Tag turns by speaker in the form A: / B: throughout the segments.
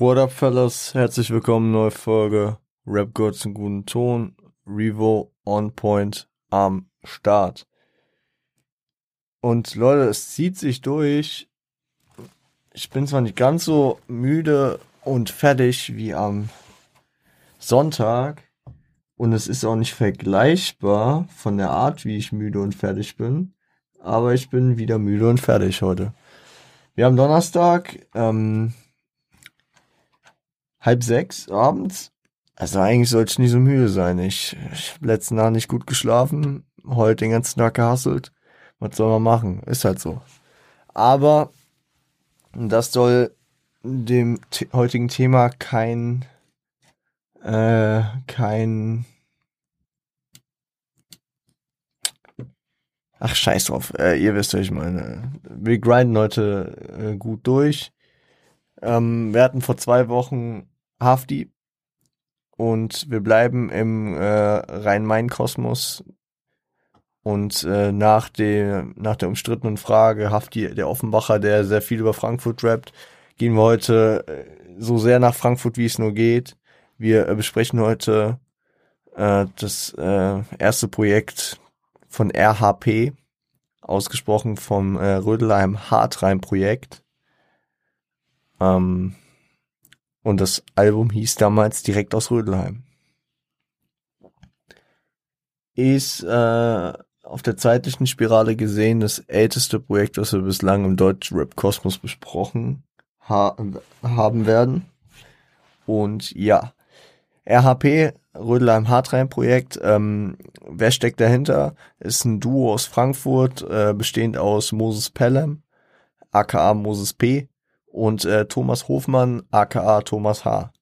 A: What up, fellas? Herzlich willkommen, neue Folge Rap Gods in guten Ton. Revo on point am Start. Und Leute, es zieht sich durch. Ich bin zwar nicht ganz so müde und fertig wie am Sonntag. Und es ist auch nicht vergleichbar von der Art, wie ich müde und fertig bin. Aber ich bin wieder müde und fertig heute. Wir haben Donnerstag, ähm, halb sechs abends. Also eigentlich sollte ich nicht so müde sein. Ich, ich habe letzten Nacht nicht gut geschlafen, heute den ganzen Tag gehasselt. Was soll man machen? Ist halt so. Aber das soll dem heutigen Thema kein äh, kein Ach, scheiß drauf. Äh, ihr wisst, was ich meine. Wir grinden heute äh, gut durch. Ähm, wir hatten vor zwei Wochen Hafti und wir bleiben im äh, Rhein-Main-Kosmos. Und äh, nach, der, nach der umstrittenen Frage Hafti, der Offenbacher, der sehr viel über Frankfurt rappt, gehen wir heute äh, so sehr nach Frankfurt, wie es nur geht. Wir äh, besprechen heute äh, das äh, erste Projekt von RHP, ausgesprochen vom äh, Rödelheim Hartreim Projekt. Ähm, und das Album hieß damals direkt aus Rödelheim. Ist äh, auf der zeitlichen Spirale gesehen das älteste Projekt, was wir bislang im deutschen Rap-Kosmos besprochen ha haben werden. Und ja, RHP Rödelheim Hartrein Projekt. Ähm, wer steckt dahinter? Ist ein Duo aus Frankfurt, äh, bestehend aus Moses Pelham, aka Moses P. und äh, Thomas Hofmann, aka Thomas H.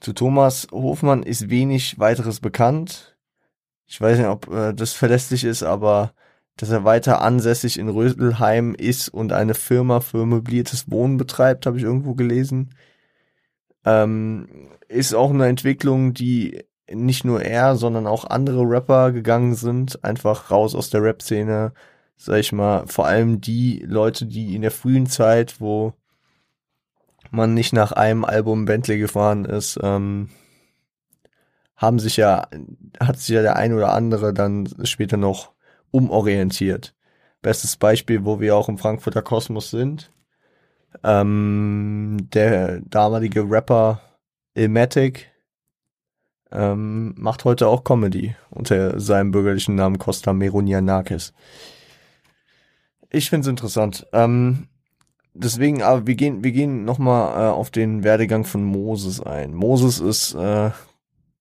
A: Zu Thomas Hofmann ist wenig weiteres bekannt. Ich weiß nicht, ob äh, das verlässlich ist, aber dass er weiter ansässig in Rödelheim ist und eine Firma für möbliertes Wohnen betreibt, habe ich irgendwo gelesen. Ähm, ist auch eine Entwicklung, die nicht nur er, sondern auch andere Rapper gegangen sind, einfach raus aus der Rap-Szene, sag ich mal, vor allem die Leute, die in der frühen Zeit, wo man nicht nach einem Album Bentley gefahren ist, ähm, haben sich ja, hat sich ja der ein oder andere dann später noch umorientiert. Bestes Beispiel, wo wir auch im Frankfurter Kosmos sind. Ähm, der damalige Rapper Ilmatic ähm, macht heute auch Comedy unter seinem bürgerlichen Namen Costa Meronianakis. Ich find's interessant. Ähm, deswegen, aber wir gehen, wir gehen nochmal äh, auf den Werdegang von Moses ein. Moses ist äh,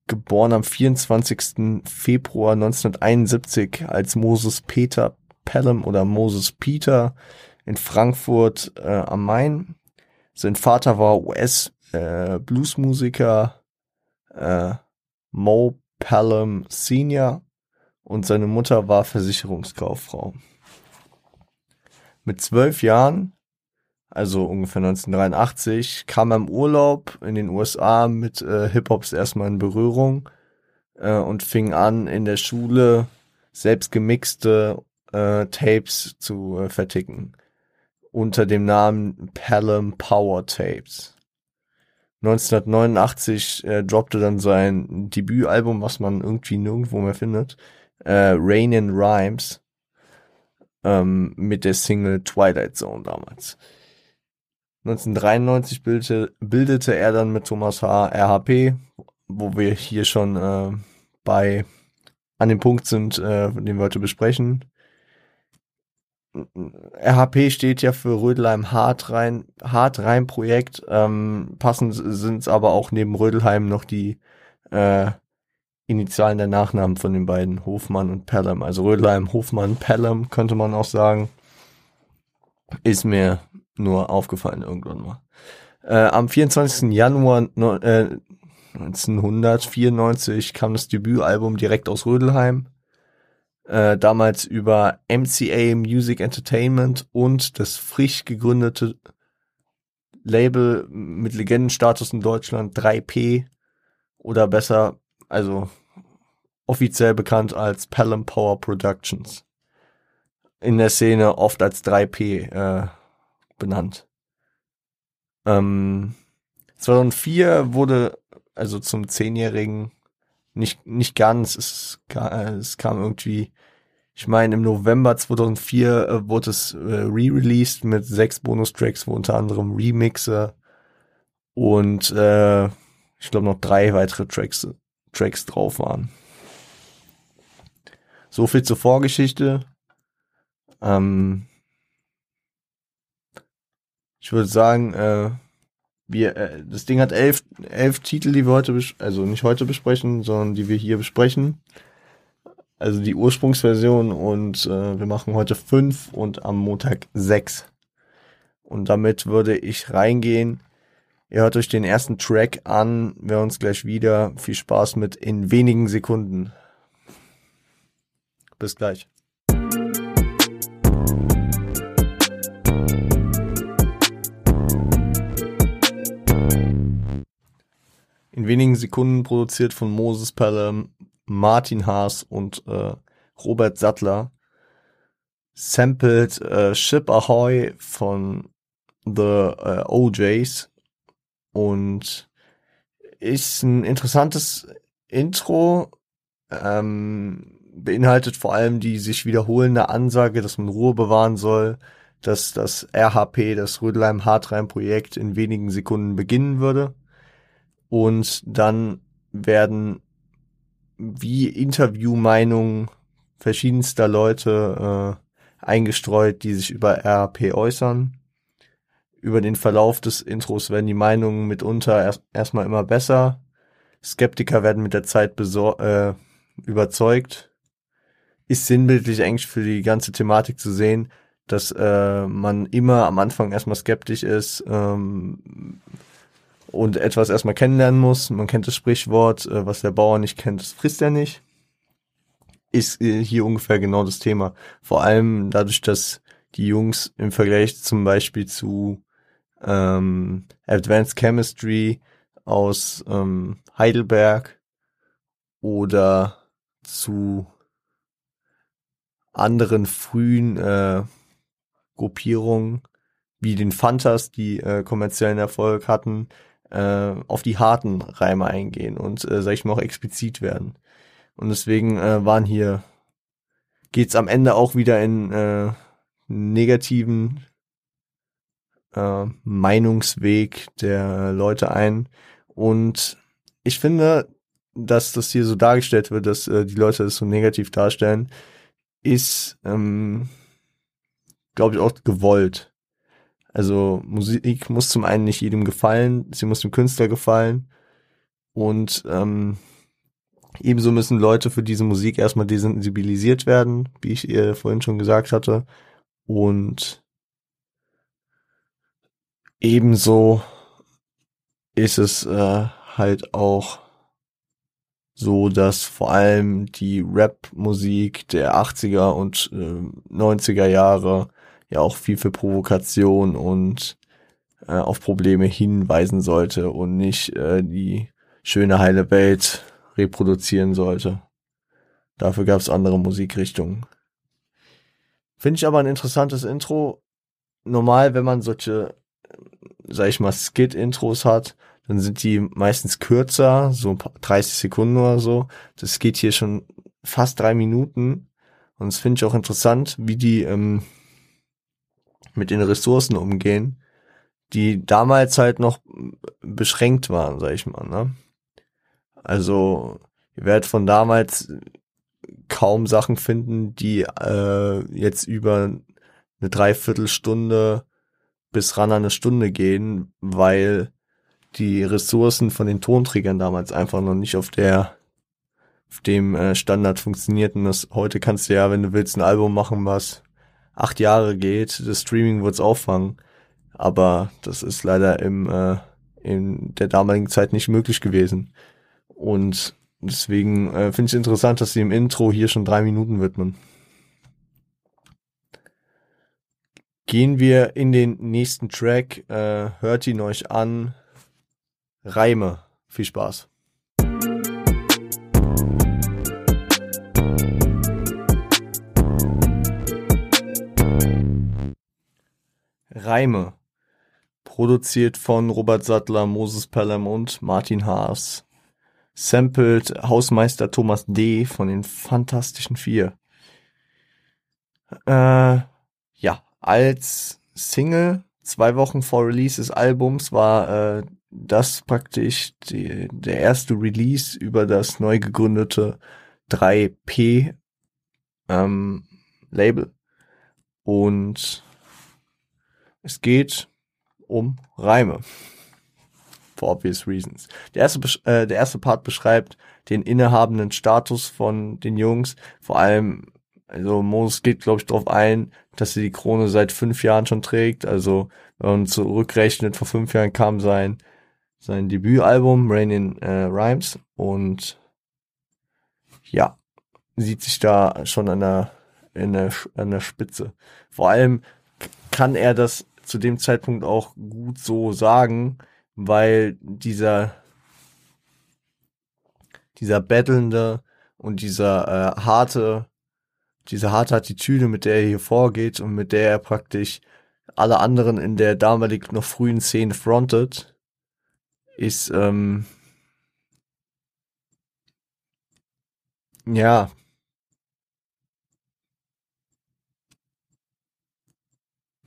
A: geboren am 24. Februar 1971 als Moses Peter Pelham oder Moses Peter in Frankfurt äh, am Main. Sein Vater war US-Bluesmusiker äh, äh, Mo Pelham Senior und seine Mutter war Versicherungskauffrau. Mit zwölf Jahren, also ungefähr 1983, kam er im Urlaub in den USA mit äh, Hip-Hops erstmal in Berührung äh, und fing an, in der Schule selbst gemixte äh, Tapes zu äh, verticken unter dem Namen Pelham Power Tapes. 1989 äh, droppte dann sein Debütalbum, was man irgendwie nirgendwo mehr findet, äh, Rain in Rhymes, ähm, mit der Single Twilight Zone damals. 1993 bildete, bildete er dann mit Thomas H. RHP, wo wir hier schon äh, bei an dem Punkt sind, äh, den wir heute besprechen. RHP steht ja für Rödelheim Hartrein, Hartrein Projekt. Ähm, passend sind es aber auch neben Rödelheim noch die äh, Initialen der Nachnamen von den beiden, Hofmann und Pelham. Also Rödelheim, Hofmann, Pelham könnte man auch sagen. Ist mir nur aufgefallen irgendwann mal. Äh, am 24. Januar no, äh, 1994 kam das Debütalbum direkt aus Rödelheim äh, damals über MCA Music Entertainment und das frisch gegründete Label mit Legendenstatus in Deutschland 3P oder besser, also offiziell bekannt als Pelham Power Productions. In der Szene oft als 3P äh, benannt. Ähm, 2004 wurde, also zum zehnjährigen, nicht, nicht ganz, es, es kam irgendwie, ich meine, im November 2004 äh, wurde es äh, re-released mit sechs Bonustracks, wo unter anderem Remixe und äh, ich glaube noch drei weitere Tracks, Tracks drauf waren. So viel zur Vorgeschichte. Ähm, ich würde sagen, äh, wir, äh, das Ding hat elf, elf Titel, die wir heute, also nicht heute besprechen, sondern die wir hier besprechen. Also die Ursprungsversion und äh, wir machen heute fünf und am Montag sechs. Und damit würde ich reingehen. Ihr hört euch den ersten Track an, wir uns gleich wieder. Viel Spaß mit in wenigen Sekunden. Bis gleich. In wenigen Sekunden produziert von Moses Pelham, Martin Haas und äh, Robert Sattler. Sampled äh, Ship Ahoy von The äh, OJs und ist ein interessantes Intro. Ähm, beinhaltet vor allem die sich wiederholende Ansage, dass man Ruhe bewahren soll, dass das RHP, das Rödelheim Hartreim Projekt in wenigen Sekunden beginnen würde. Und dann werden wie Interviewmeinungen verschiedenster Leute äh, eingestreut, die sich über RHP äußern. Über den Verlauf des Intros werden die Meinungen mitunter erst, erstmal immer besser. Skeptiker werden mit der Zeit äh, überzeugt ist sinnbildlich eigentlich für die ganze Thematik zu sehen, dass äh, man immer am Anfang erstmal skeptisch ist ähm, und etwas erstmal kennenlernen muss. Man kennt das Sprichwort, äh, was der Bauer nicht kennt, das frisst er nicht. Ist äh, hier ungefähr genau das Thema. Vor allem dadurch, dass die Jungs im Vergleich zum Beispiel zu ähm, Advanced Chemistry aus ähm, Heidelberg oder zu anderen frühen äh, Gruppierungen wie den Fantas, die äh, kommerziellen Erfolg hatten, äh, auf die harten Reime eingehen und, äh, sag ich mal, auch explizit werden. Und deswegen äh, waren hier, geht's am Ende auch wieder in äh, negativen äh, Meinungsweg der Leute ein. Und ich finde, dass das hier so dargestellt wird, dass äh, die Leute das so negativ darstellen, ist, ähm, glaube ich, auch gewollt. Also Musik muss zum einen nicht jedem gefallen, sie muss dem Künstler gefallen. Und ähm, ebenso müssen Leute für diese Musik erstmal desensibilisiert werden, wie ich ihr vorhin schon gesagt hatte. Und ebenso ist es äh, halt auch so dass vor allem die Rap-Musik der 80er und äh, 90er Jahre ja auch viel für Provokation und äh, auf Probleme hinweisen sollte und nicht äh, die schöne heile Welt reproduzieren sollte. Dafür gab es andere Musikrichtungen. Finde ich aber ein interessantes Intro. Normal, wenn man solche, sag ich mal, Skit-Intros hat, dann sind die meistens kürzer, so 30 Sekunden oder so. Das geht hier schon fast drei Minuten. Und das finde ich auch interessant, wie die ähm, mit den Ressourcen umgehen, die damals halt noch beschränkt waren, sag ich mal. Ne? Also ihr werdet von damals kaum Sachen finden, die äh, jetzt über eine Dreiviertelstunde bis ran an eine Stunde gehen, weil die Ressourcen von den Tonträgern damals einfach noch nicht auf der auf dem äh, Standard funktionierten. Das heute kannst du ja, wenn du willst, ein Album machen, was acht Jahre geht. Das Streaming wird's auffangen, aber das ist leider im äh, in der damaligen Zeit nicht möglich gewesen. Und deswegen äh, finde ich interessant, dass sie im Intro hier schon drei Minuten widmen. Gehen wir in den nächsten Track, äh, hört ihn euch an, Reime. Viel Spaß. Reime. produziert von Robert Sattler, Moses Pelham und Martin Haas. Sampled Hausmeister Thomas D. von den Fantastischen Vier. Äh, ja, als Single, zwei Wochen vor Release des Albums, war äh, das praktisch die, der erste Release über das neu gegründete 3P ähm, Label. Und es geht um Reime. For obvious reasons. Der erste, äh, der erste Part beschreibt den innehabenden Status von den Jungs. Vor allem, also Moses geht, glaube ich, darauf ein, dass sie die Krone seit fünf Jahren schon trägt. Also, wenn man zurückrechnet, vor fünf Jahren kam sein, sein Debütalbum, Rain in äh, Rhymes. Und ja, sieht sich da schon an der, in der, an der Spitze. Vor allem kann er das zu dem Zeitpunkt auch gut so sagen, weil dieser dieser bettelnde und dieser äh, harte diese harte Attitüde, mit der er hier vorgeht und mit der er praktisch alle anderen in der damalig noch frühen Szene frontet, ist ähm, ja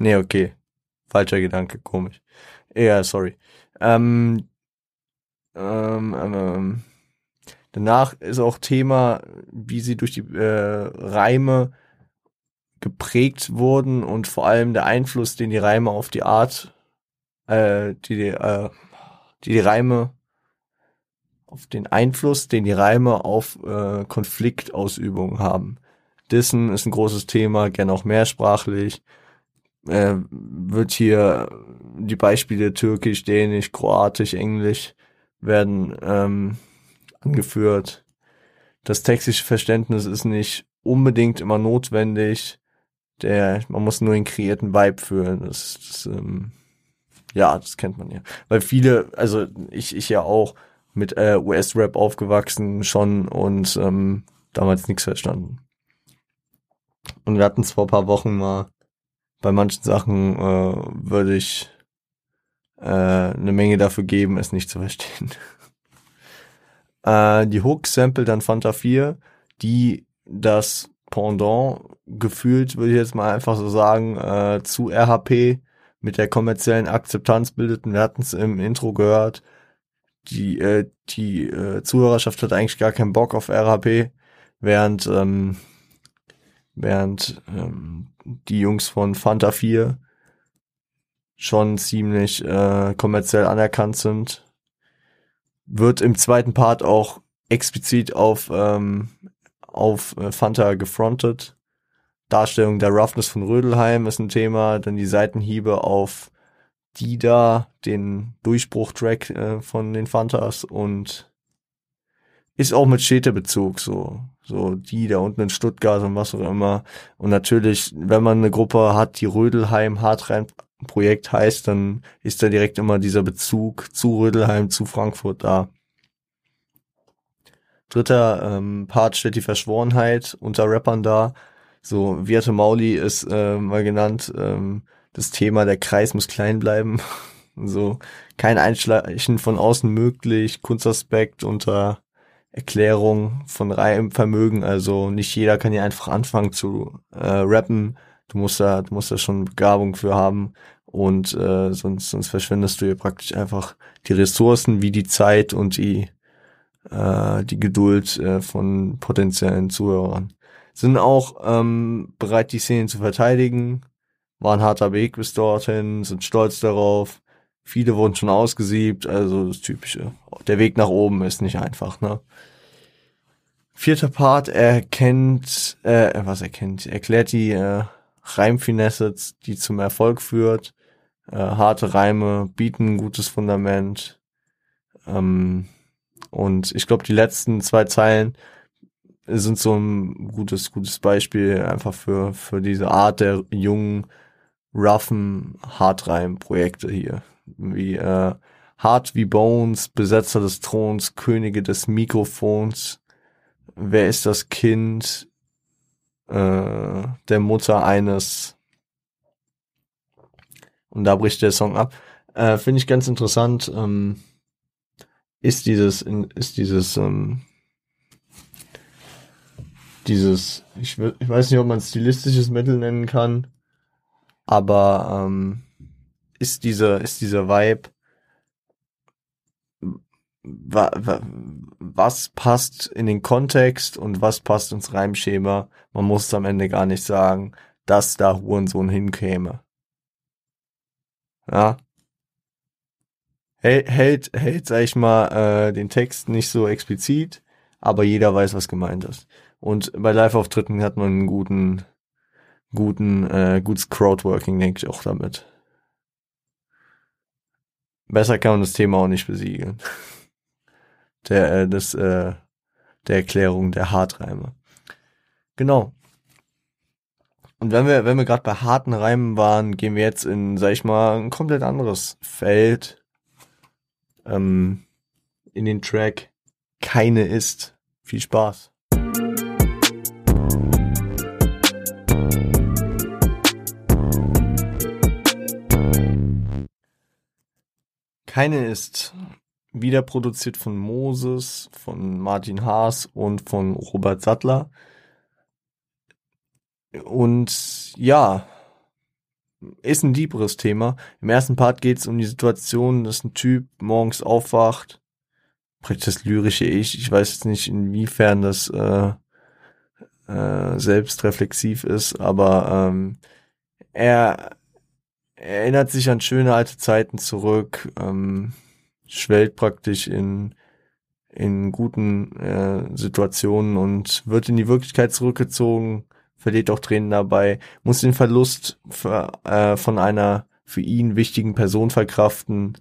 A: Nee, okay. Falscher Gedanke, komisch. Ja, sorry. Ähm, ähm, ähm, ähm, danach ist auch Thema, wie sie durch die äh, Reime geprägt wurden und vor allem der Einfluss, den die Reime auf die Art, äh, die, die, äh, die, die Reime, auf den Einfluss, den die Reime auf äh, Konfliktausübung haben. Dissen ist ein großes Thema, gern auch mehrsprachlich äh, wird hier die Beispiele Türkisch, Dänisch, Kroatisch, Englisch werden ähm, angeführt. Das textische Verständnis ist nicht unbedingt immer notwendig. Der, man muss nur den kreierten Vibe fühlen. Das, das ähm, ja, das kennt man ja. Weil viele, also ich, ich ja auch mit äh, US-Rap aufgewachsen schon und ähm, damals nichts verstanden. Und wir hatten es vor paar Wochen mal bei manchen Sachen äh, würde ich äh, eine Menge dafür geben, es nicht zu verstehen. äh, die Hook sample dann Fanta 4, die das Pendant gefühlt, würde ich jetzt mal einfach so sagen, äh, zu RHP mit der kommerziellen Akzeptanz bildeten. Wir hatten es im Intro gehört. Die, äh, die äh, Zuhörerschaft hat eigentlich gar keinen Bock auf RHP, während ähm, während ähm, die Jungs von Fanta 4 schon ziemlich äh, kommerziell anerkannt sind. Wird im zweiten Part auch explizit auf, ähm, auf äh, Fanta gefrontet. Darstellung der Roughness von Rödelheim ist ein Thema, dann die Seitenhiebe auf Dida, den Durchbruch-Track äh, von den Fantas und ist auch mit Städtebezug so. So die da unten in Stuttgart und was auch immer. Und natürlich, wenn man eine Gruppe hat, die Rödelheim Hartrein Projekt heißt, dann ist da direkt immer dieser Bezug zu Rödelheim, zu Frankfurt da. Dritter ähm, Part steht die Verschworenheit unter Rappern da. So, Vierte Mauli ist äh, mal genannt, ähm, das Thema, der Kreis muss klein bleiben. so, kein Einschleichen von außen möglich, Kunstaspekt unter Erklärung von Reimvermögen. Also nicht jeder kann ja einfach anfangen zu äh, rappen. Du musst da, du musst da schon Begabung für haben und äh, sonst, sonst verschwendest du ja praktisch einfach die Ressourcen wie die Zeit und die äh, die Geduld äh, von potenziellen Zuhörern. Sind auch ähm, bereit, die Szenen zu verteidigen. War ein harter Weg bis dorthin, sind stolz darauf. Viele wurden schon ausgesiebt, also das Typische. Der Weg nach oben ist nicht einfach, ne? Vierter Part, er kennt, äh, was er kennt, erklärt die äh, Reimfinesse, die zum Erfolg führt. Äh, harte Reime bieten ein gutes Fundament. Ähm, und ich glaube, die letzten zwei Zeilen sind so ein gutes, gutes Beispiel einfach für, für diese Art der jungen, roughen Hartreim-Projekte hier wie äh, Hard wie Bones, Besetzer des Throns, Könige des Mikrofons. Wer ist das Kind äh, der Mutter eines? Und da bricht der Song ab. Äh, Finde ich ganz interessant. Ähm, ist dieses, ist dieses, ähm, dieses, ich, ich weiß nicht, ob man stilistisches Mittel nennen kann, aber ähm, ist dieser, ist dieser Vibe, wa, wa, was passt in den Kontext und was passt ins Reimschema. Man muss am Ende gar nicht sagen, dass da Hurensohn hinkäme. Ja. Hält, hält, sag ich mal, äh, den Text nicht so explizit, aber jeder weiß, was gemeint ist. Und bei Live-Auftritten hat man einen guten, guten, äh, gutes Crowdworking, denke ich auch damit. Besser kann man das Thema auch nicht besiegeln. Der, äh, das, äh, der Erklärung der Hartreime. Genau. Und wenn wir, wenn wir gerade bei harten Reimen waren, gehen wir jetzt in, sag ich mal, ein komplett anderes Feld. Ähm, in den Track Keine ist. Viel Spaß. Keine ist wieder produziert von Moses, von Martin Haas und von Robert Sattler. Und ja, ist ein deeperes Thema. Im ersten Part geht es um die Situation, dass ein Typ morgens aufwacht, praktisch das lyrische Ich. Ich weiß jetzt nicht, inwiefern das äh, äh, selbstreflexiv ist, aber ähm, er erinnert sich an schöne alte Zeiten zurück, ähm, schwellt praktisch in, in guten äh, Situationen und wird in die Wirklichkeit zurückgezogen, verliert auch Tränen dabei, muss den Verlust für, äh, von einer für ihn wichtigen Person verkraften,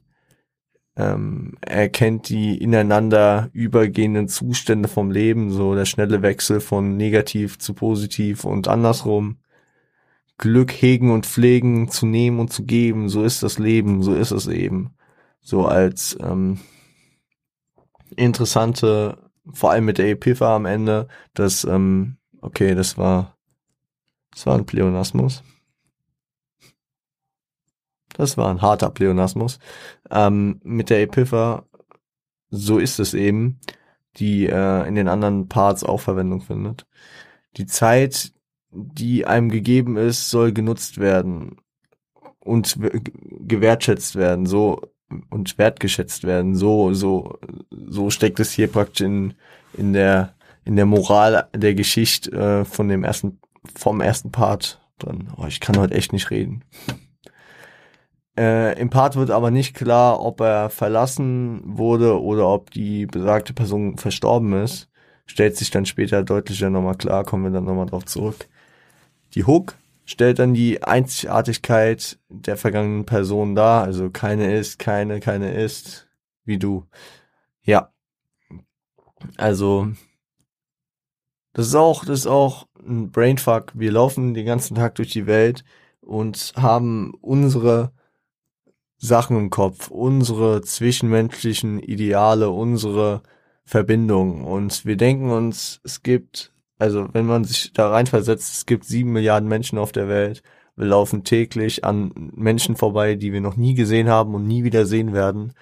A: ähm, er kennt die ineinander übergehenden Zustände vom Leben, so der schnelle Wechsel von negativ zu positiv und andersrum. Glück hegen und pflegen, zu nehmen und zu geben, so ist das Leben, so ist es eben. So als ähm, interessante, vor allem mit der Epipha am Ende, dass, ähm, okay, das war, das war ein Pleonasmus. Das war ein harter Pleonasmus. Ähm, mit der Epipha, so ist es eben, die äh, in den anderen Parts auch Verwendung findet. Die Zeit, die einem gegeben ist, soll genutzt werden und gewertschätzt werden, so und wertgeschätzt werden. So, so, so steckt es hier praktisch in, in der, in der Moral der Geschichte äh, von dem ersten, vom ersten Part drin. Oh, ich kann heute echt nicht reden. Äh, Im Part wird aber nicht klar, ob er verlassen wurde oder ob die besagte Person verstorben ist. Stellt sich dann später deutlicher nochmal klar, kommen wir dann nochmal drauf zurück. Die Hook stellt dann die Einzigartigkeit der vergangenen Person dar. Also keine ist, keine, keine ist, wie du. Ja. Also, das ist auch, das ist auch ein Brainfuck. Wir laufen den ganzen Tag durch die Welt und haben unsere Sachen im Kopf, unsere zwischenmenschlichen Ideale, unsere Verbindungen. Und wir denken uns, es gibt also wenn man sich da reinversetzt, es gibt sieben Milliarden Menschen auf der Welt. Wir laufen täglich an Menschen vorbei, die wir noch nie gesehen haben und nie wieder sehen werden.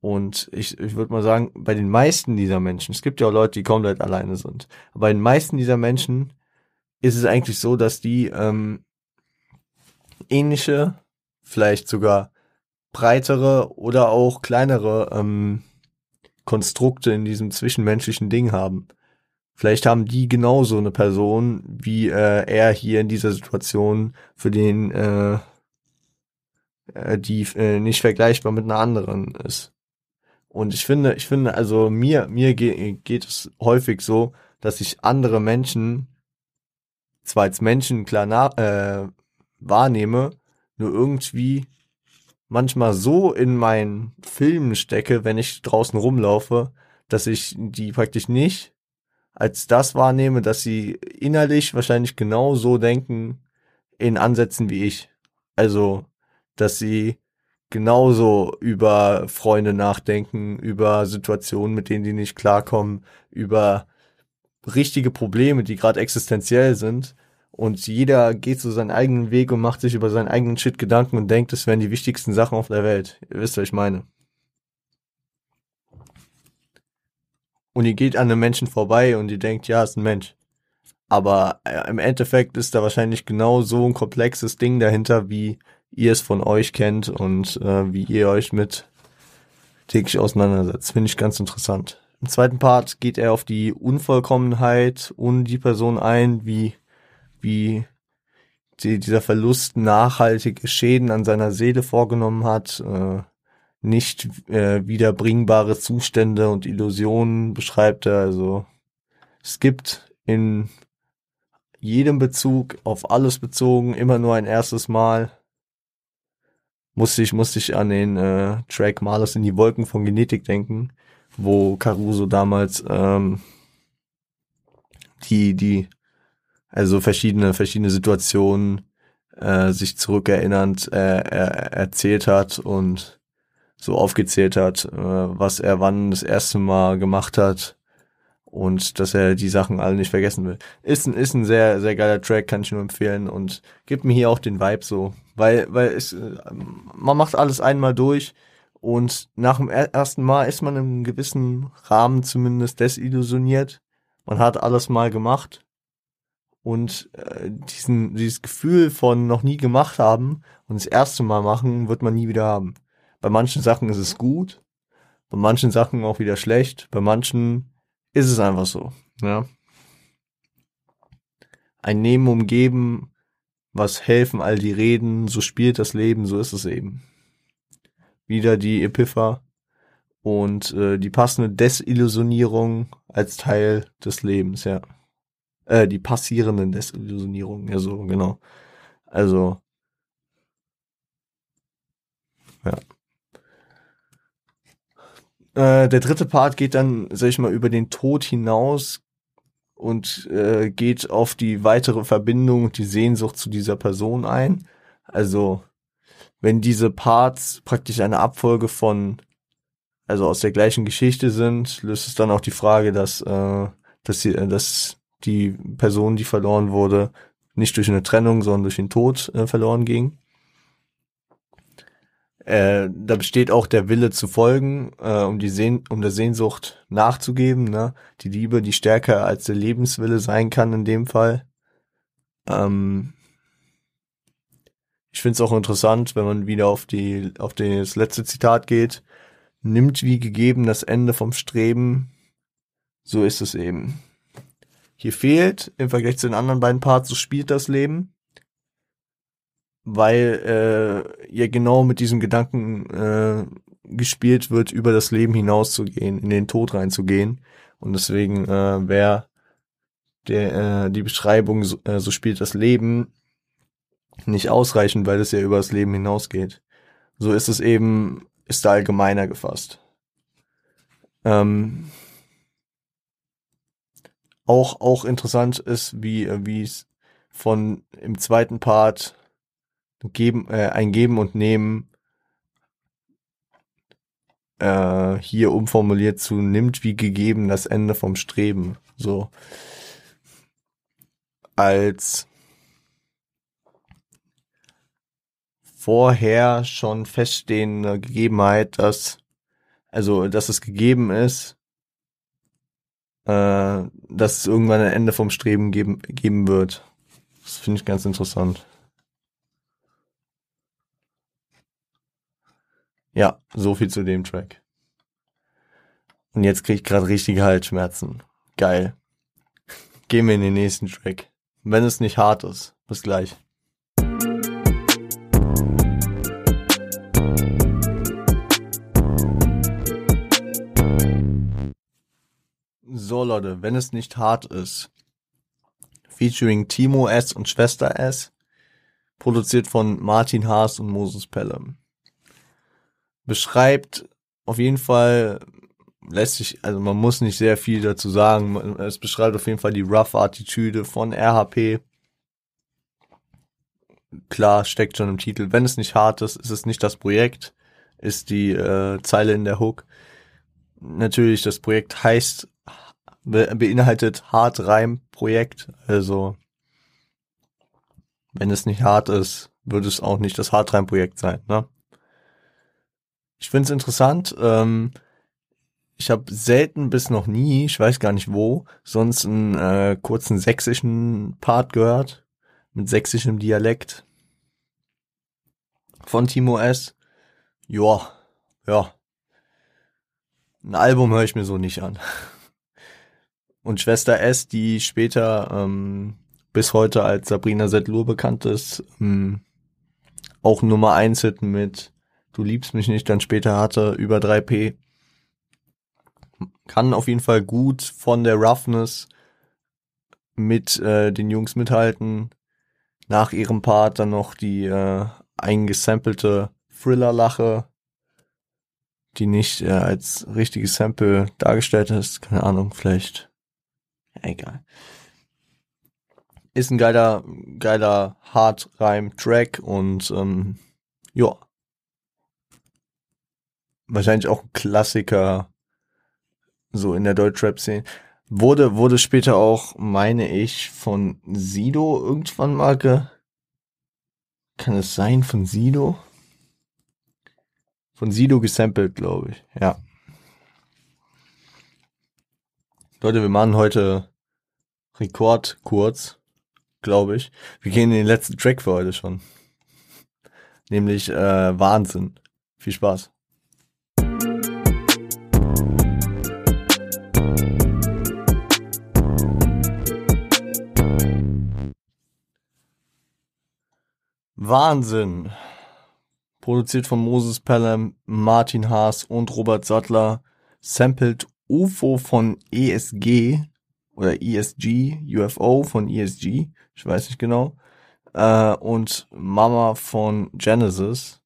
A: Und ich, ich würde mal sagen, bei den meisten dieser Menschen, es gibt ja auch Leute, die komplett alleine sind, aber bei den meisten dieser Menschen ist es eigentlich so, dass die ähm, ähnliche, vielleicht sogar breitere oder auch kleinere ähm, Konstrukte in diesem zwischenmenschlichen Ding haben. Vielleicht haben die genauso eine Person, wie äh, er hier in dieser Situation, für den äh, äh, die äh, nicht vergleichbar mit einer anderen ist. Und ich finde, ich finde, also mir, mir ge geht es häufig so, dass ich andere Menschen zwar als Menschen klar nach, äh, wahrnehme, nur irgendwie manchmal so in meinen Filmen stecke, wenn ich draußen rumlaufe, dass ich die praktisch nicht als das wahrnehme, dass sie innerlich wahrscheinlich genau so denken in Ansätzen wie ich. Also, dass sie genauso über Freunde nachdenken, über Situationen, mit denen die nicht klarkommen, über richtige Probleme, die gerade existenziell sind Und jeder geht so seinen eigenen Weg und macht sich über seinen eigenen Shit Gedanken und denkt, es wären die wichtigsten Sachen auf der Welt. Ihr wisst, was ich meine. Und ihr geht an einem Menschen vorbei und ihr denkt, ja, ist ein Mensch. Aber äh, im Endeffekt ist da wahrscheinlich genau so ein komplexes Ding dahinter, wie ihr es von euch kennt und äh, wie ihr euch mit täglich auseinandersetzt. Finde ich ganz interessant. Im zweiten Part geht er auf die Unvollkommenheit und die Person ein, wie, wie die, dieser Verlust nachhaltige Schäden an seiner Seele vorgenommen hat, äh, nicht äh, wiederbringbare Zustände und Illusionen beschreibt er. Also es gibt in jedem Bezug, auf alles bezogen, immer nur ein erstes Mal musste ich, musste ich an den äh, Track Malers in die Wolken von Genetik denken, wo Caruso damals ähm, die, die, also verschiedene, verschiedene Situationen äh, sich zurückerinnernd äh, er, erzählt hat und so aufgezählt hat, äh, was er wann das erste Mal gemacht hat und dass er die Sachen alle nicht vergessen will. Ist ein, ist ein sehr, sehr geiler Track, kann ich nur empfehlen und gibt mir hier auch den Vibe so, weil, weil es, äh, man macht alles einmal durch und nach dem ersten Mal ist man im gewissen Rahmen zumindest desillusioniert. Man hat alles mal gemacht und äh, diesen, dieses Gefühl von noch nie gemacht haben und das erste Mal machen, wird man nie wieder haben. Bei manchen Sachen ist es gut, bei manchen Sachen auch wieder schlecht, bei manchen ist es einfach so. Ja. Ein Nehmen umgeben, was helfen all die Reden, so spielt das Leben, so ist es eben. Wieder die Epipha und äh, die passende Desillusionierung als Teil des Lebens, ja. Äh, die passierenden Desillusionierungen, ja so, genau. Also, ja. Äh, der dritte Part geht dann, sag ich mal, über den Tod hinaus und äh, geht auf die weitere Verbindung und die Sehnsucht zu dieser Person ein. Also, wenn diese Parts praktisch eine Abfolge von, also aus der gleichen Geschichte sind, löst es dann auch die Frage, dass, äh, dass, sie, dass die Person, die verloren wurde, nicht durch eine Trennung, sondern durch den Tod äh, verloren ging. Äh, da besteht auch der Wille zu folgen, äh, um die Sehn um der Sehnsucht nachzugeben, ne? Die Liebe, die stärker als der Lebenswille sein kann in dem Fall. Ähm, ich finde es auch interessant, wenn man wieder auf die auf das letzte Zitat geht. Nimmt wie gegeben das Ende vom Streben, so ist es eben. Hier fehlt im Vergleich zu den anderen beiden Parts, so spielt das Leben weil äh, ja genau mit diesem Gedanken äh, gespielt wird, über das Leben hinauszugehen, in den Tod reinzugehen. Und deswegen äh, wäre der äh, die Beschreibung so, äh, so spielt das Leben nicht ausreichend, weil es ja über das Leben hinausgeht. So ist es eben, ist da allgemeiner gefasst. Ähm, auch auch interessant ist, wie wie es von im zweiten Part geben, äh, ein Geben und Nehmen äh, hier umformuliert zu nimmt wie gegeben das Ende vom Streben. So als vorher schon feststehende Gegebenheit, dass also dass es gegeben ist, äh, dass es irgendwann ein Ende vom Streben geben, geben wird. Das finde ich ganz interessant. Ja, so viel zu dem Track. Und jetzt krieg ich gerade richtige Halsschmerzen. Geil. Gehen wir in den nächsten Track. Wenn es nicht hart ist. Bis gleich. So Leute, wenn es nicht hart ist. Featuring Timo S. und Schwester S. Produziert von Martin Haas und Moses Pelham beschreibt auf jeden Fall, lässt sich, also man muss nicht sehr viel dazu sagen, es beschreibt auf jeden Fall die rough Attitüde von RHP. Klar, steckt schon im Titel. Wenn es nicht hart ist, ist es nicht das Projekt, ist die äh, Zeile in der Hook. Natürlich, das Projekt heißt, be beinhaltet Hard Reim Projekt, also wenn es nicht hart ist, würde es auch nicht das Hardtime-Projekt sein. Ne? Ich finde es interessant. Ähm, ich habe selten bis noch nie, ich weiß gar nicht wo, sonst einen äh, kurzen sächsischen Part gehört mit sächsischem Dialekt von Timo S. Ja, ja. Ein Album höre ich mir so nicht an. Und Schwester S, die später ähm, bis heute als Sabrina Settlur bekannt ist, ähm, auch Nummer 1 Hit mit Du liebst mich nicht, dann später hatte über 3P. Kann auf jeden Fall gut von der Roughness mit äh, den Jungs mithalten. Nach ihrem Part dann noch die äh, eingesampelte Thriller-Lache, die nicht äh, als richtiges Sample dargestellt ist. Keine Ahnung, vielleicht. Egal. Ist ein geiler, geiler Hard-Reim-Track und ähm, ja. Wahrscheinlich auch ein Klassiker so in der Deutschrap-Szene. Wurde, wurde später auch, meine ich, von Sido irgendwann mal ge kann es sein von Sido? Von Sido gesampelt, glaube ich. Ja. Leute, wir machen heute Rekord kurz, glaube ich. Wir gehen in den letzten Track für heute schon. Nämlich äh, Wahnsinn. Viel Spaß. Wahnsinn. Produziert von Moses Pelham, Martin Haas und Robert Sattler. Sampled UFO von ESG oder ESG, UFO von ESG, ich weiß nicht genau. Äh, und Mama von Genesis.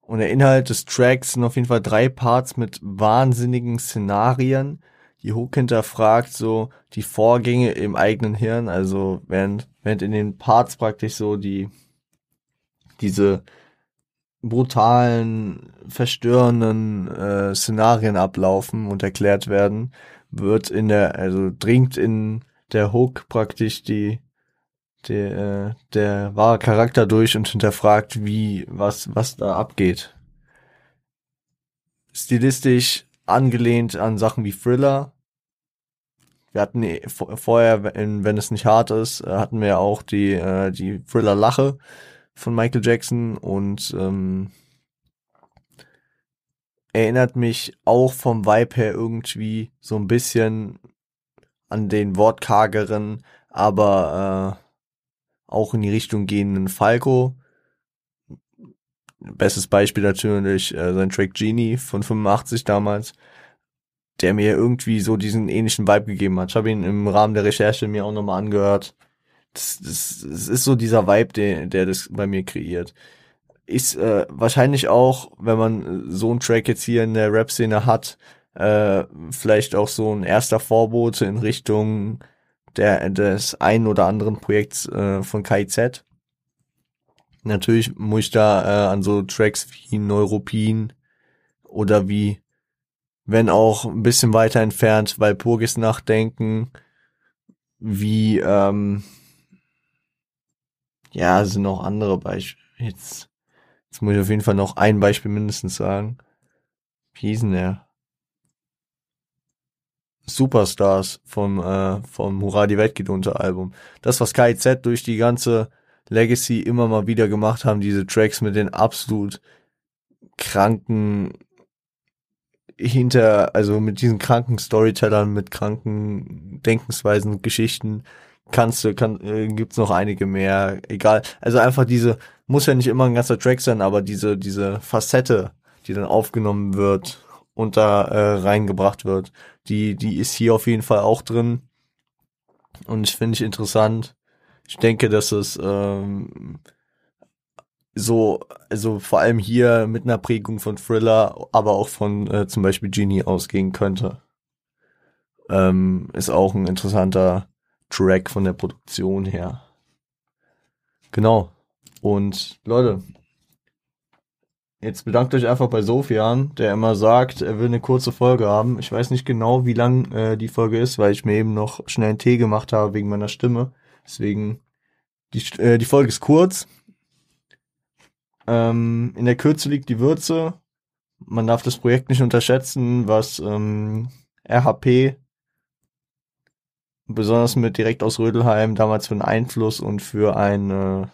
A: Und der Inhalt des Tracks sind auf jeden Fall drei Parts mit wahnsinnigen Szenarien. Die Hook hinterfragt so die Vorgänge im eigenen Hirn, also während, während in den Parts praktisch so die diese brutalen, verstörenden äh, Szenarien ablaufen und erklärt werden, wird in der, also dringt in der Hook praktisch die, der, äh, der wahre Charakter durch und hinterfragt, wie, was, was da abgeht. Stilistisch angelehnt an Sachen wie Thriller. Wir hatten eh vorher, wenn es nicht hart ist, äh, hatten wir auch die, äh, die Thriller-Lache von Michael Jackson und ähm, erinnert mich auch vom Vibe her irgendwie so ein bisschen an den wortkargeren, aber äh, auch in die Richtung gehenden Falco. Bestes Beispiel natürlich äh, sein Track Genie von 85 damals, der mir irgendwie so diesen ähnlichen Vibe gegeben hat. Ich habe ihn im Rahmen der Recherche mir auch nochmal angehört das, das, das ist so dieser Vibe, der, der das bei mir kreiert. Ist äh, wahrscheinlich auch, wenn man so einen Track jetzt hier in der Rap-Szene hat, äh, vielleicht auch so ein erster Vorbote in Richtung der des einen oder anderen Projekts äh, von KIZ. Natürlich muss ich da äh, an so Tracks wie Neuropin oder wie, wenn auch ein bisschen weiter entfernt, Walpurgis nachdenken, wie ähm, ja, es sind noch andere Beispiele. Jetzt, jetzt muss ich auf jeden Fall noch ein Beispiel mindestens sagen. Wie hieß denn der? Superstars vom, äh, vom Muradi Welt unter Album. Das, was KIZ durch die ganze Legacy immer mal wieder gemacht haben, diese Tracks mit den absolut kranken hinter, also mit diesen kranken Storytellern, mit kranken Denkensweisen, Geschichten, kannst du, kann, äh, gibt's noch einige mehr, egal. Also einfach diese, muss ja nicht immer ein ganzer Track sein, aber diese, diese Facette, die dann aufgenommen wird und da äh, reingebracht wird, die, die ist hier auf jeden Fall auch drin. Und ich finde ich interessant. Ich denke, dass es ähm, so, also vor allem hier mit einer Prägung von Thriller, aber auch von äh, zum Beispiel Genie ausgehen könnte. Ähm, ist auch ein interessanter Track von der Produktion her. Genau. Und Leute, jetzt bedankt euch einfach bei Sofian, der immer sagt, er will eine kurze Folge haben. Ich weiß nicht genau, wie lang äh, die Folge ist, weil ich mir eben noch schnell einen Tee gemacht habe wegen meiner Stimme. Deswegen Die, äh, die Folge ist kurz. Ähm, in der Kürze liegt die Würze. Man darf das Projekt nicht unterschätzen, was ähm, RHP besonders mit direkt aus Rödelheim damals für einen Einfluss und für ein äh,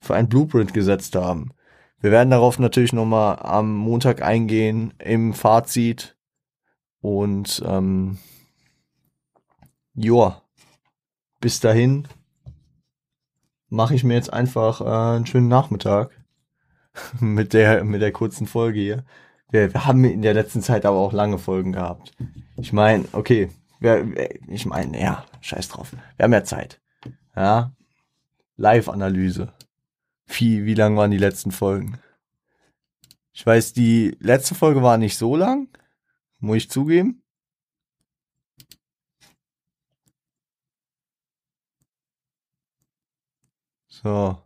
A: für ein Blueprint gesetzt haben. Wir werden darauf natürlich nochmal am Montag eingehen im Fazit und ähm, joa, bis dahin mache ich mir jetzt einfach äh, einen schönen Nachmittag mit der mit der kurzen Folge hier. Wir, wir haben in der letzten Zeit aber auch lange Folgen gehabt. Ich meine, okay, wir, ich meine, ja, scheiß drauf. Wir haben ja Zeit. Ja, Live-Analyse. Wie, wie lang waren die letzten Folgen? Ich weiß, die letzte Folge war nicht so lang. Muss ich zugeben. So.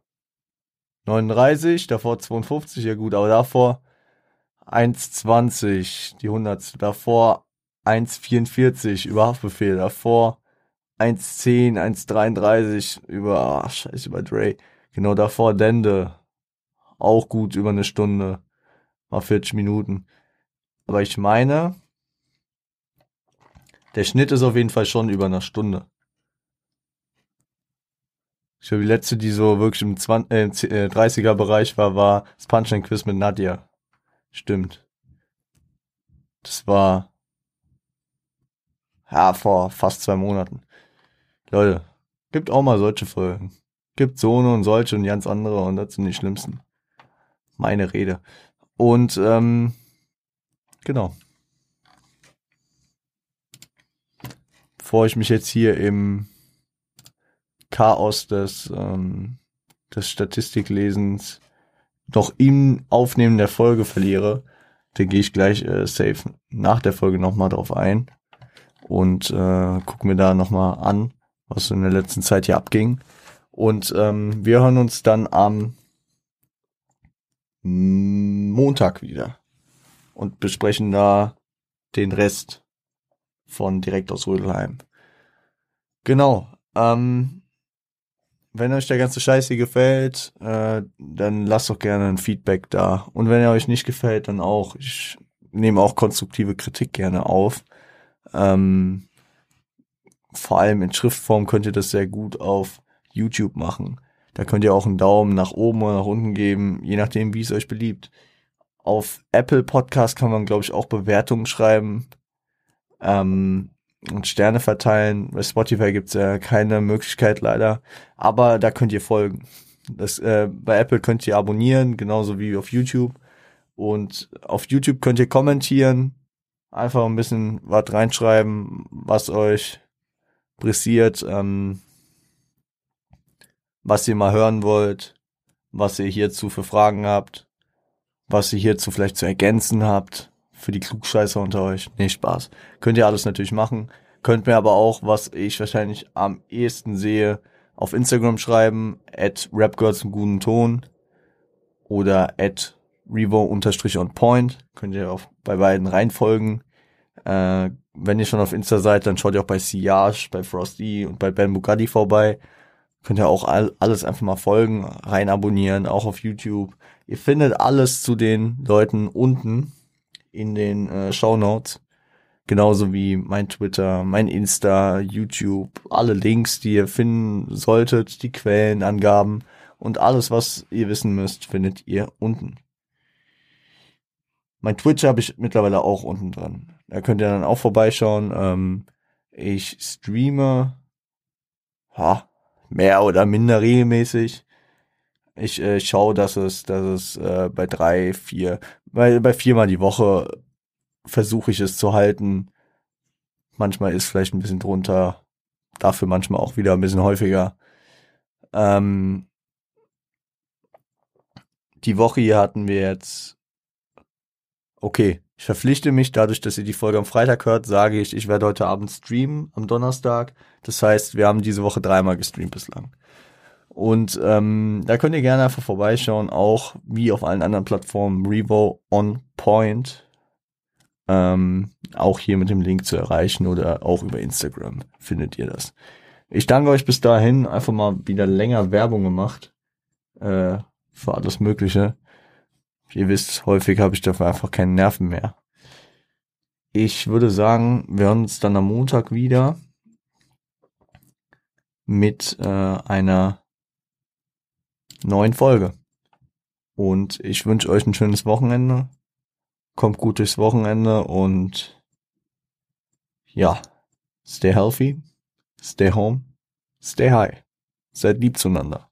A: 39, davor 52, ja gut, aber davor 1,20, die 100. Davor 1,44 über Haftbefehl, davor 1,10, 1,33 über, ach, scheiße, über Dre. Genau davor Dende. Auch gut über eine Stunde. Mal 40 Minuten. Aber ich meine, der Schnitt ist auf jeden Fall schon über eine Stunde. Ich glaube, die letzte, die so wirklich im 20, äh, 30er äh, Bereich war, war das Punchline Quiz mit Nadja. Stimmt. Das war ja vor fast zwei Monaten. Leute, gibt auch mal solche Folgen. Gibt so eine und solche und ganz andere und das sind die schlimmsten. Meine Rede. Und ähm, genau. Bevor ich mich jetzt hier im Chaos des, ähm, des Statistiklesens noch im Aufnehmen der Folge verliere, dann gehe ich gleich äh, safe nach der Folge nochmal drauf ein und äh, gucke mir da nochmal an, was in der letzten Zeit hier abging. Und ähm, wir hören uns dann am Montag wieder und besprechen da den Rest von direkt aus Rödelheim. Genau. Ähm, wenn euch der ganze Scheiß hier gefällt, äh, dann lasst doch gerne ein Feedback da. Und wenn er euch nicht gefällt, dann auch. Ich nehme auch konstruktive Kritik gerne auf. Ähm, vor allem in Schriftform könnt ihr das sehr gut auf YouTube machen. Da könnt ihr auch einen Daumen nach oben oder nach unten geben, je nachdem, wie es euch beliebt. Auf Apple Podcast kann man, glaube ich, auch Bewertungen schreiben. Ähm, und Sterne verteilen. Bei Spotify gibt's ja keine Möglichkeit leider, aber da könnt ihr folgen. Das, äh, bei Apple könnt ihr abonnieren, genauso wie auf YouTube. Und auf YouTube könnt ihr kommentieren, einfach ein bisschen was reinschreiben, was euch pressiert, ähm, was ihr mal hören wollt, was ihr hierzu für Fragen habt, was ihr hierzu vielleicht zu ergänzen habt für die Klugscheißer unter euch. Nee, Spaß. Könnt ihr alles natürlich machen. Könnt mir aber auch, was ich wahrscheinlich am ehesten sehe, auf Instagram schreiben, at rapgirls im guten Ton oder at revo unterstrich on point. Könnt ihr auch bei beiden reinfolgen. Äh, wenn ihr schon auf Insta seid, dann schaut ihr auch bei Siage, bei Frosty und bei Ben Bugatti vorbei. Könnt ihr auch all, alles einfach mal folgen, rein abonnieren, auch auf YouTube. Ihr findet alles zu den Leuten unten in den äh, Show Notes. Genauso wie mein Twitter, mein Insta, YouTube, alle Links, die ihr finden solltet, die Quellenangaben und alles, was ihr wissen müsst, findet ihr unten. Mein Twitch habe ich mittlerweile auch unten dran. Da könnt ihr dann auch vorbeischauen. Ähm, ich streame ha, mehr oder minder regelmäßig. Ich äh, schaue, dass es, dass es äh, bei drei, vier, bei, bei viermal die Woche versuche ich es zu halten. Manchmal ist vielleicht ein bisschen drunter, dafür manchmal auch wieder ein bisschen häufiger. Ähm, die Woche hier hatten wir jetzt, okay, ich verpflichte mich, dadurch, dass ihr die Folge am Freitag hört, sage ich, ich werde heute Abend streamen am Donnerstag. Das heißt, wir haben diese Woche dreimal gestreamt bislang. Und ähm, da könnt ihr gerne einfach vorbeischauen, auch wie auf allen anderen Plattformen Revo on Point. Ähm, auch hier mit dem Link zu erreichen oder auch über Instagram findet ihr das. Ich danke euch bis dahin. Einfach mal wieder länger Werbung gemacht. Äh, für alles Mögliche. Ihr wisst, häufig habe ich dafür einfach keine Nerven mehr. Ich würde sagen, wir hören uns dann am Montag wieder mit äh, einer neuen Folge. Und ich wünsche euch ein schönes Wochenende. Kommt gut durchs Wochenende und ja, stay healthy, stay home, stay high. Seid lieb zueinander.